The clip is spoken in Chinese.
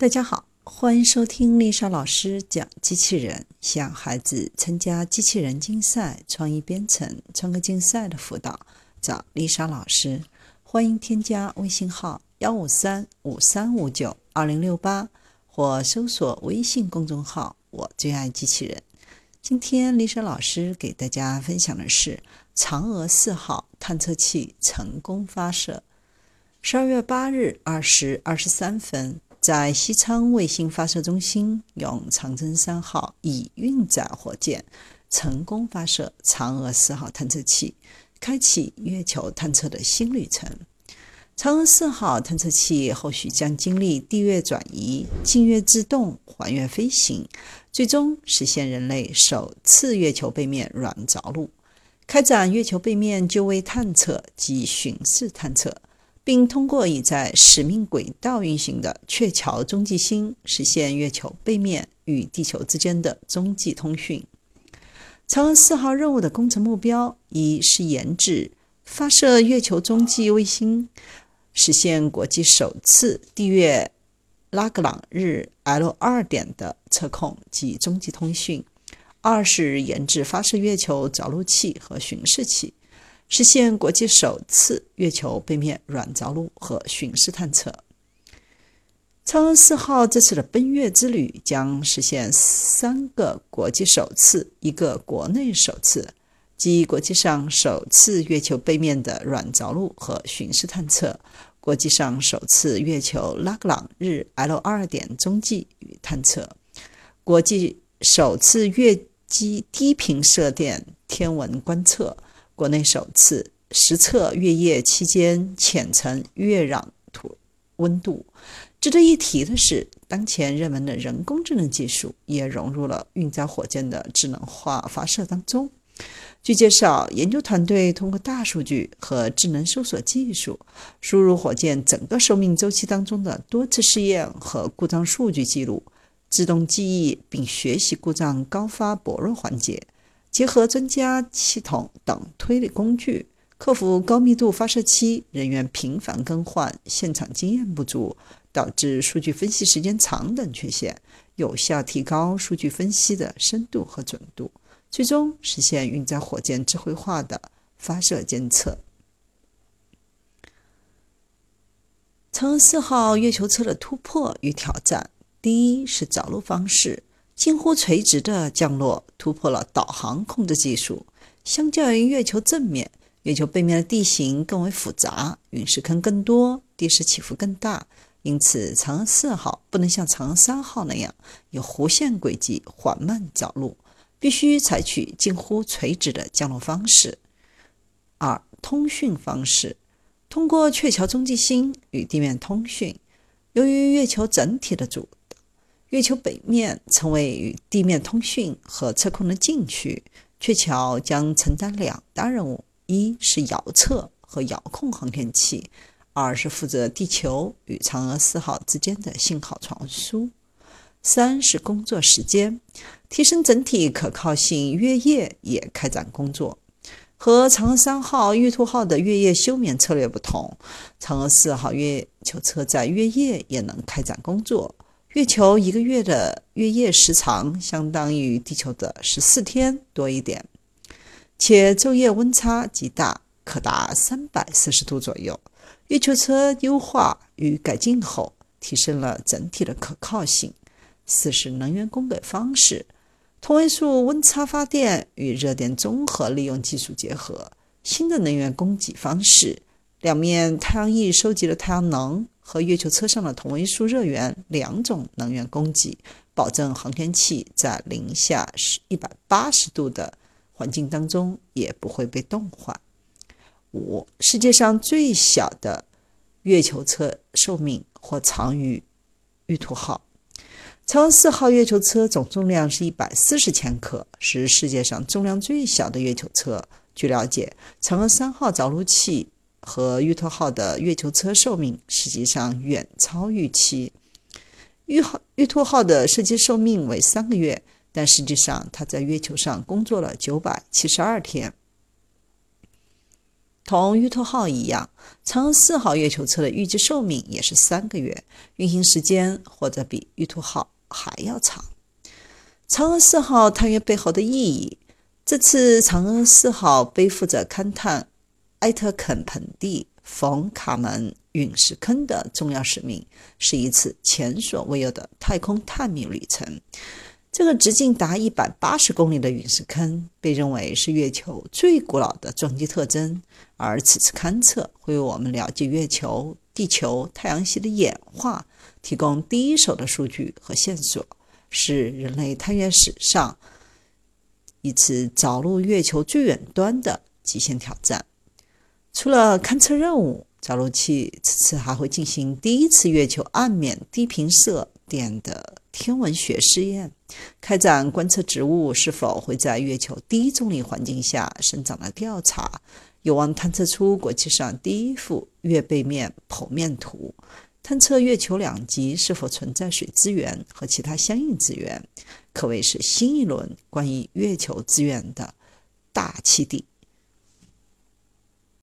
大家好，欢迎收听丽莎老师讲机器人，向孩子参加机器人竞赛、创意编程、创客竞赛的辅导，找丽莎老师。欢迎添加微信号幺五三五三五九二零六八，或搜索微信公众号“我最爱机器人”。今天丽莎老师给大家分享的是嫦娥四号探测器成功发射。十二月八日二时二十三分。在西昌卫星发射中心，用长征三号乙运载火箭成功发射嫦娥四号探测器，开启月球探测的新旅程。嫦娥四号探测器后续将经历地月转移、近月制动环月飞行，最终实现人类首次月球背面软着陆，开展月球背面就位探测及巡视探测。并通过已在使命轨道运行的鹊桥中继星，实现月球背面与地球之间的中继通讯。嫦娥四号任务的工程目标一是研制、发射月球中继卫星，实现国际首次地月拉格朗日 L 二点的测控及中继通讯；二是研制、发射月球着陆器和巡视器。实现国际首次月球背面软着陆和巡视探测。嫦娥四号这次的奔月之旅将实现三个国际首次，一个国内首次，即国际上首次月球背面的软着陆和巡视探测，国际上首次月球拉格朗日 L 二点中继与探测，国际首次月基低频射电天文观测。国内首次实测月夜期间浅层月壤土温度。值得一提的是，当前热门的人工智能技术也融入了运载火箭的智能化发射当中。据介绍，研究团队通过大数据和智能搜索技术，输入火箭整个生命周期当中的多次试验和故障数据记录，自动记忆并学习故障高发薄弱环节。结合专家系统等推理工具，克服高密度发射期、人员频繁更换、现场经验不足，导致数据分析时间长等缺陷，有效提高数据分析的深度和准度，最终实现运载火箭智慧化的发射监测。嫦娥四号月球车的突破与挑战，第一是着陆方式。近乎垂直的降落突破了导航控制技术。相较于月球正面，月球背面的地形更为复杂，陨石坑更多，地势起伏更大。因此，嫦娥四号不能像嫦娥三号那样有弧线轨迹缓慢着陆，必须采取近乎垂直的降落方式。二、通讯方式通过鹊桥中继星与地面通讯。由于月球整体的主月球北面成为与地面通讯和测控的禁区，鹊桥将承担两大任务：一是遥测和遥控航天器，二是负责地球与嫦娥四号之间的信号传输。三是工作时间，提升整体可靠性。月夜也开展工作。和嫦娥三号、玉兔号的月夜休眠策略不同，嫦娥四号月球车在月夜也能开展工作。月球一个月的月夜时长相当于地球的十四天多一点，且昼夜温差极大，可达三百摄氏度左右。月球车优化与改进后，提升了整体的可靠性。四是能源供给方式，同位素温差发电与热电综合利用技术结合，新的能源供给方式。两面太阳翼收集了太阳能。和月球车上的同位素热源两种能源供给，保证航天器在零下一百八十度的环境当中也不会被冻坏。五，世界上最小的月球车寿命或长于玉兔号。嫦娥四号月球车总重量是一百四十千克，是世界上重量最小的月球车。据了解，嫦娥三号着陆器。和玉兔号的月球车寿命实际上远超预期。玉号玉兔号的设计寿命为三个月，但实际上它在月球上工作了九百七十二天。同玉兔号一样，嫦娥四号月球车的预计寿命也是三个月，运行时间或者比玉兔号还要长。嫦娥四号探月背后的意义，这次嫦娥四号背负着勘探埃特肯盆地、冯卡门陨石坑的重要使命，是一次前所未有的太空探秘旅程。这个直径达一百八十公里的陨石坑被认为是月球最古老的撞击特征，而此次勘测会为我们了解月球、地球、太阳系的演化提供第一手的数据和线索，是人类探月史上一次着陆月球最远端的极限挑战。除了勘测任务，着陆器此次还会进行第一次月球暗面低频射电的天文学试验。开展观测植物是否会在月球低重力环境下生长的调查，有望探测出国际上第一幅月背面剖面图，探测月球两极是否存在水资源和其他相应资源，可谓是新一轮关于月球资源的大起地。